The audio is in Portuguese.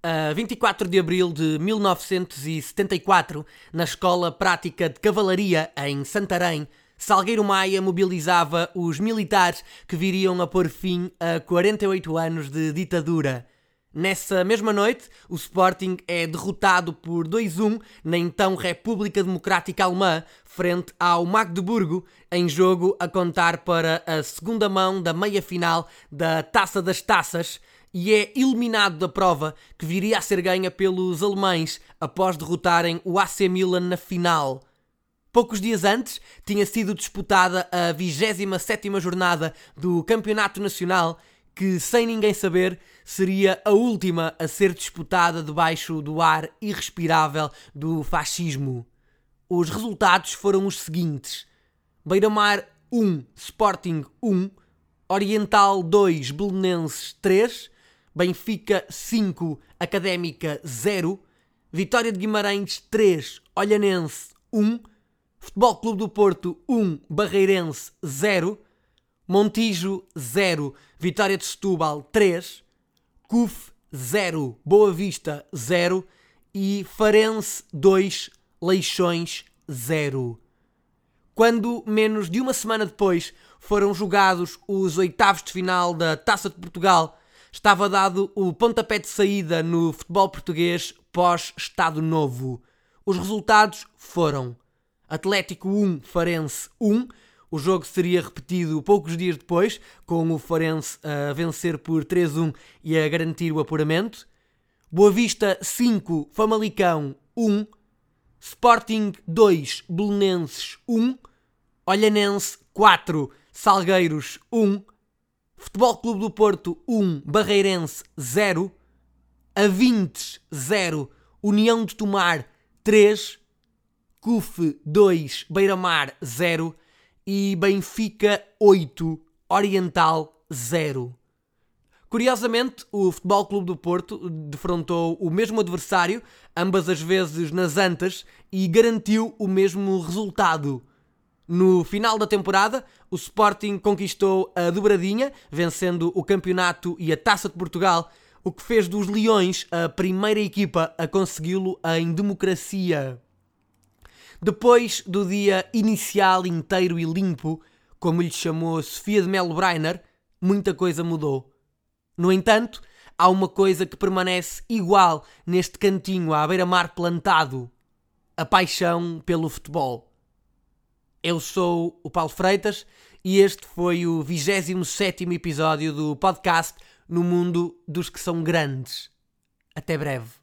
A 24 de abril de 1974, na Escola Prática de Cavalaria em Santarém, Salgueiro Maia mobilizava os militares que viriam a pôr fim a 48 anos de ditadura. Nessa mesma noite, o Sporting é derrotado por 2-1 na então República Democrática Alemã, frente ao Magdeburgo, em jogo a contar para a segunda mão da meia-final da Taça das Taças, e é eliminado da prova que viria a ser ganha pelos alemães após derrotarem o AC Milan na final. Poucos dias antes, tinha sido disputada a 27ª jornada do Campeonato Nacional que, sem ninguém saber, seria a última a ser disputada debaixo do ar irrespirável do fascismo. Os resultados foram os seguintes: Beira-Mar 1, Sporting 1, Oriental 2, Belenenses 3, Benfica 5, Académica 0, Vitória de Guimarães 3, Olhanense 1, Futebol Clube do Porto 1, Barreirense 0, Montijo 0, Vitória de Setúbal 3, CUF 0, Boa Vista 0 e Farense 2, Leixões 0. Quando, menos de uma semana depois, foram jogados os oitavos de final da Taça de Portugal, estava dado o pontapé de saída no futebol português pós-Estado Novo. Os resultados foram Atlético 1, Farense 1, o jogo seria repetido poucos dias depois, com o Forense a vencer por 3-1 e a garantir o apuramento. Boa Vista 5, Famalicão 1, Sporting 2, Belenenses 1, Olhanense 4, Salgueiros 1, Futebol Clube do Porto 1, Barreirense 0, Avintes 0, União de Tomar 3, CUF 2, Beira-Mar 0 e Benfica 8, Oriental 0. Curiosamente, o Futebol Clube do Porto defrontou o mesmo adversário, ambas as vezes nas Antas, e garantiu o mesmo resultado. No final da temporada, o Sporting conquistou a dobradinha, vencendo o campeonato e a Taça de Portugal, o que fez dos Leões a primeira equipa a consegui-lo em democracia. Depois do dia inicial inteiro e limpo, como lhe chamou Sofia de Melo Breiner, muita coisa mudou. No entanto, há uma coisa que permanece igual neste cantinho à beira-mar plantado: a paixão pelo futebol. Eu sou o Paulo Freitas e este foi o 27 episódio do podcast No Mundo dos que são grandes. Até breve.